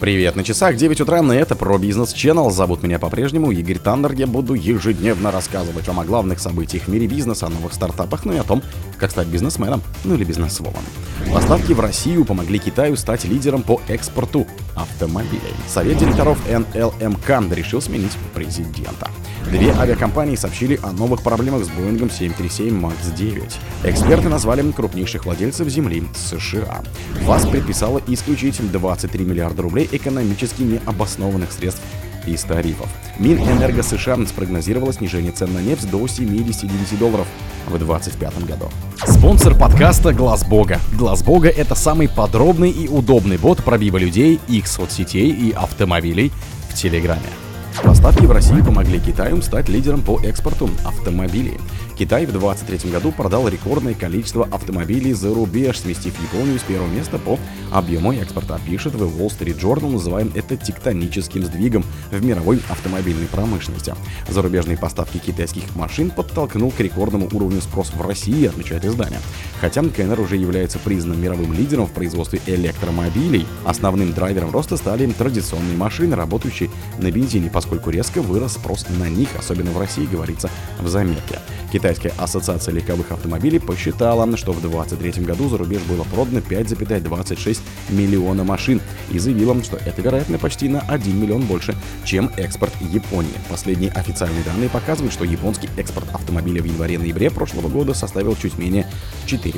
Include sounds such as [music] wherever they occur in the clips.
Привет, на часах 9 утра, и это про бизнес Channel. Зовут меня по-прежнему Игорь Таннер. Я буду ежедневно рассказывать вам о главных событиях в мире бизнеса, о новых стартапах, ну и о том, как стать бизнесменом, ну или бизнесвомом. Поставки в Россию помогли Китаю стать лидером по экспорту автомобилей. Совет директоров НЛМК решил сменить президента. Две авиакомпании сообщили о новых проблемах с Boeing 737 MAX 9. Эксперты назвали крупнейших владельцев земли США. ВАЗ предписала исключить 23 миллиарда рублей экономически необоснованных средств из тарифов. Минэнерго США спрогнозировало снижение цен на нефть до 79 долларов в 2025 году. Спонсор подкаста Глаз Бога. Глаз Бога это самый подробный и удобный бот пробива людей, их соцсетей и автомобилей в Телеграме. Поставки в Россию помогли Китаю стать лидером по экспорту автомобилей. Китай в 2023 году продал рекордное количество автомобилей за рубеж, сместив Японию с первого места по объему экспорта. Пишет в Wall Street Journal, называем это тектоническим сдвигом в мировой автомобильной промышленности. Зарубежные поставки китайских машин подтолкнул к рекордному уровню спроса в России, отмечает издание. Хотя КНР уже является признанным мировым лидером в производстве электромобилей, основным драйвером роста стали традиционные машины, работающие на бензине, поскольку резко вырос спрос на них, особенно в России, говорится в заметке. Китайская ассоциация легковых автомобилей посчитала, что в 2023 году за рубеж было продано 5,26 миллиона машин и заявила, что это, вероятно, почти на 1 миллион больше, чем экспорт Японии. Последние официальные данные показывают, что японский экспорт автомобилей в январе-ноябре прошлого года составил чуть менее 4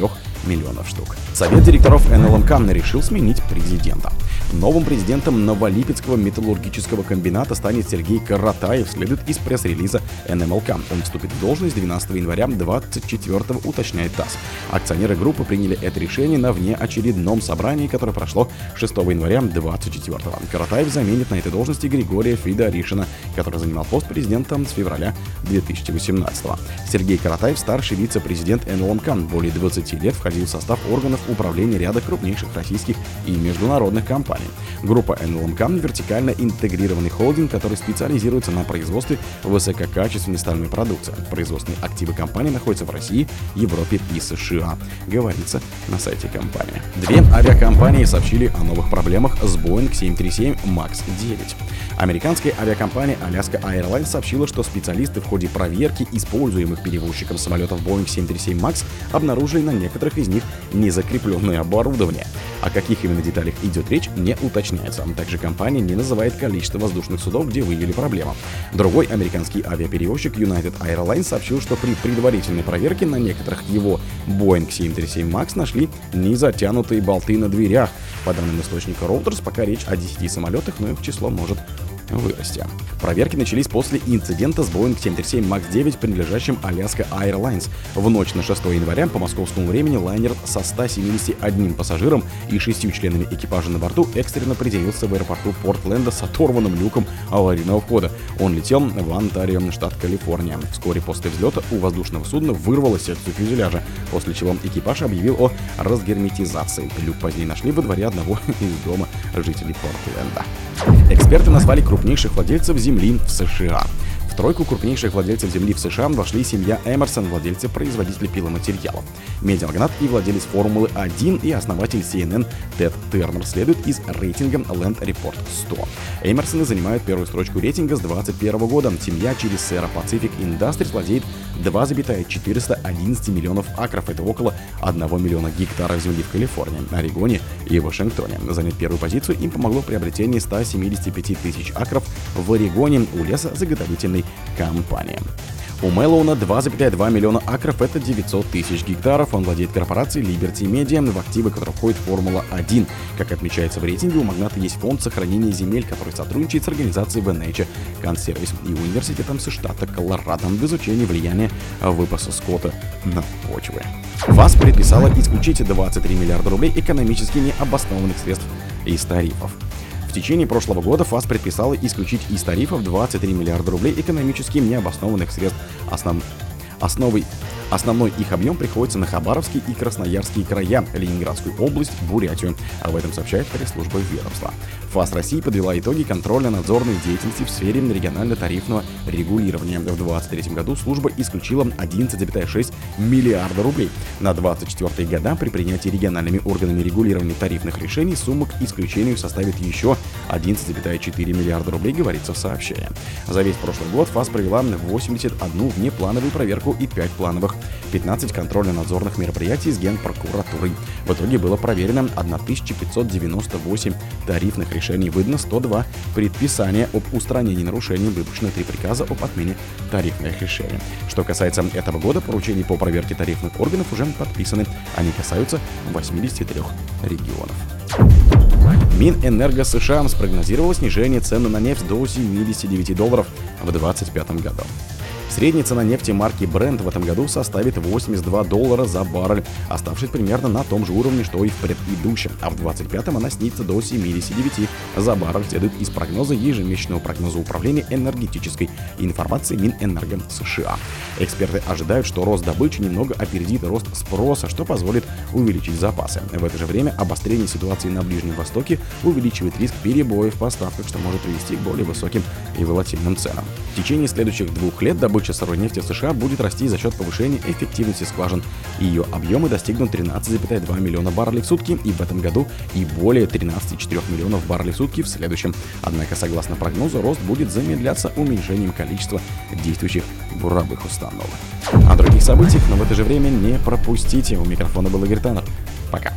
миллионов штук. Совет директоров НЛМК решил сменить президента. Новым президентом Новолипецкого металлургического комбината станет Сергей Каратаев, следует из пресс-релиза НМЛК. Он вступит в должность 12 января 24 уточняет ТАСС. Акционеры группы приняли это решение на внеочередном собрании, которое прошло 6 января 24 Каратаев заменит на этой должности Григория Фидоришина, который занимал пост президента с февраля 2018 Сергей Каратаев, старший вице-президент НЛМК, более 20 лет входил в состав органов управления ряда крупнейших российских и международных компаний компании. Группа НЛМК – вертикально интегрированный холдинг, который специализируется на производстве высококачественной стальной продукции. Производственные активы компании находятся в России, Европе и США, говорится на сайте компании. Две авиакомпании сообщили о новых проблемах с Boeing 737 MAX 9. Американская авиакомпания Alaska Airlines сообщила, что специалисты в ходе проверки используемых перевозчиком самолетов Boeing 737 MAX обнаружили на некоторых из них незакрепленное оборудование. О каких именно деталях идет речь, не уточняется. Также компания не называет количество воздушных судов, где выявили проблему. Другой американский авиаперевозчик United Airlines сообщил, что при предварительной проверке на некоторых его Boeing 737 MAX нашли незатянутые болты на дверях. По данным источника Reuters, пока речь о 10 самолетах, но их число может вырасти. Проверки начались после инцидента с Boeing 737 MAX 9, принадлежащим Alaska Airlines. В ночь на 6 января по московскому времени лайнер со 171 пассажиром и шестью членами экипажа на борту экстренно приземлился в аэропорту Портленда с оторванным люком аварийного входа. Он летел в Онтарио, штат Калифорния. Вскоре после взлета у воздушного судна вырвалась секцию фюзеляжа, после чего экипаж объявил о разгерметизации. Люк позднее нашли во дворе одного [laughs] из дома жителей Портленда. Эксперты назвали крупнейших владельцев земли в США. В тройку крупнейших владельцев земли в США вошли семья Эмерсон, владельцы производителей пиломатериалов. Медиамагнат и владелец Формулы-1 и основатель CNN Тед Тернер следует из рейтинга Land Report 100. Эмерсоны занимают первую строчку рейтинга с 2021 года. Семья через Sierra Pacific Industries владеет 2,411 миллионов акров. Это около 1 миллиона гектаров земли в Калифорнии, Орегоне и Вашингтоне. Занять первую позицию им помогло приобретение 175 тысяч акров в Орегоне у лесозаготовительной компании. У Мэллоуна 2,2 миллиона акров, это 900 тысяч гектаров. Он владеет корпорацией Liberty Media, в активы которой входит Формула-1. Как отмечается в рейтинге, у магната есть фонд сохранения земель, который сотрудничает с организацией The Nature Conservancy и университетом штата Колорадо в изучении влияния выпаса скота на почвы. ВАЗ предписала исключить 23 миллиарда рублей экономически необоснованных средств из тарифов. В течение прошлого года ФАС предписала исключить из тарифов 23 миллиарда рублей экономически необоснованных средств. Основ... Основой Основной их объем приходится на Хабаровский и Красноярские края, Ленинградскую область, Бурятию. Об этом сообщает пресс-служба ведомства. ФАС России подвела итоги контрольно-надзорной деятельности в сфере регионально-тарифного регулирования. В 2023 году служба исключила 11,6 миллиарда рублей. На 2024 года при принятии региональными органами регулирования тарифных решений сумма к исключению составит еще 11,4 миллиарда рублей, говорится в сообщении. За весь прошлый год ФАС провела 81 внеплановую проверку и 5 плановых, 15 контрольно-надзорных мероприятий с Генпрокуратурой. В итоге было проверено 1598 тарифных решений выдано 102 предписания об устранении нарушений, выпущено три приказа об отмене тарифных решений. Что касается этого года, поручений по проверке тарифных органов уже подписаны. Они касаются 83 регионов. Минэнерго США спрогнозировало снижение цены на нефть до 79 долларов в 2025 году. Средняя цена нефти марки Brent в этом году составит 82 доллара за баррель, оставшись примерно на том же уровне, что и в предыдущем, а в 25-м она снизится до 79 за баррель, следует из прогноза ежемесячного прогноза Управления энергетической информации Минэнерго США. Эксперты ожидают, что рост добычи немного опередит рост спроса, что позволит увеличить запасы. В это же время обострение ситуации на Ближнем Востоке увеличивает риск перебоев в поставках, что может привести к более высоким и волатильным ценам. В течение следующих двух лет добыча добыча сырой нефти в США будет расти за счет повышения эффективности скважин. Ее объемы достигнут 13,2 миллиона баррелей в сутки и в этом году и более 13,4 миллионов баррелей в сутки в следующем. Однако, согласно прогнозу, рост будет замедляться уменьшением количества действующих буровых установок. О других событиях, но в это же время не пропустите. У микрофона был Игорь Таннер. Пока.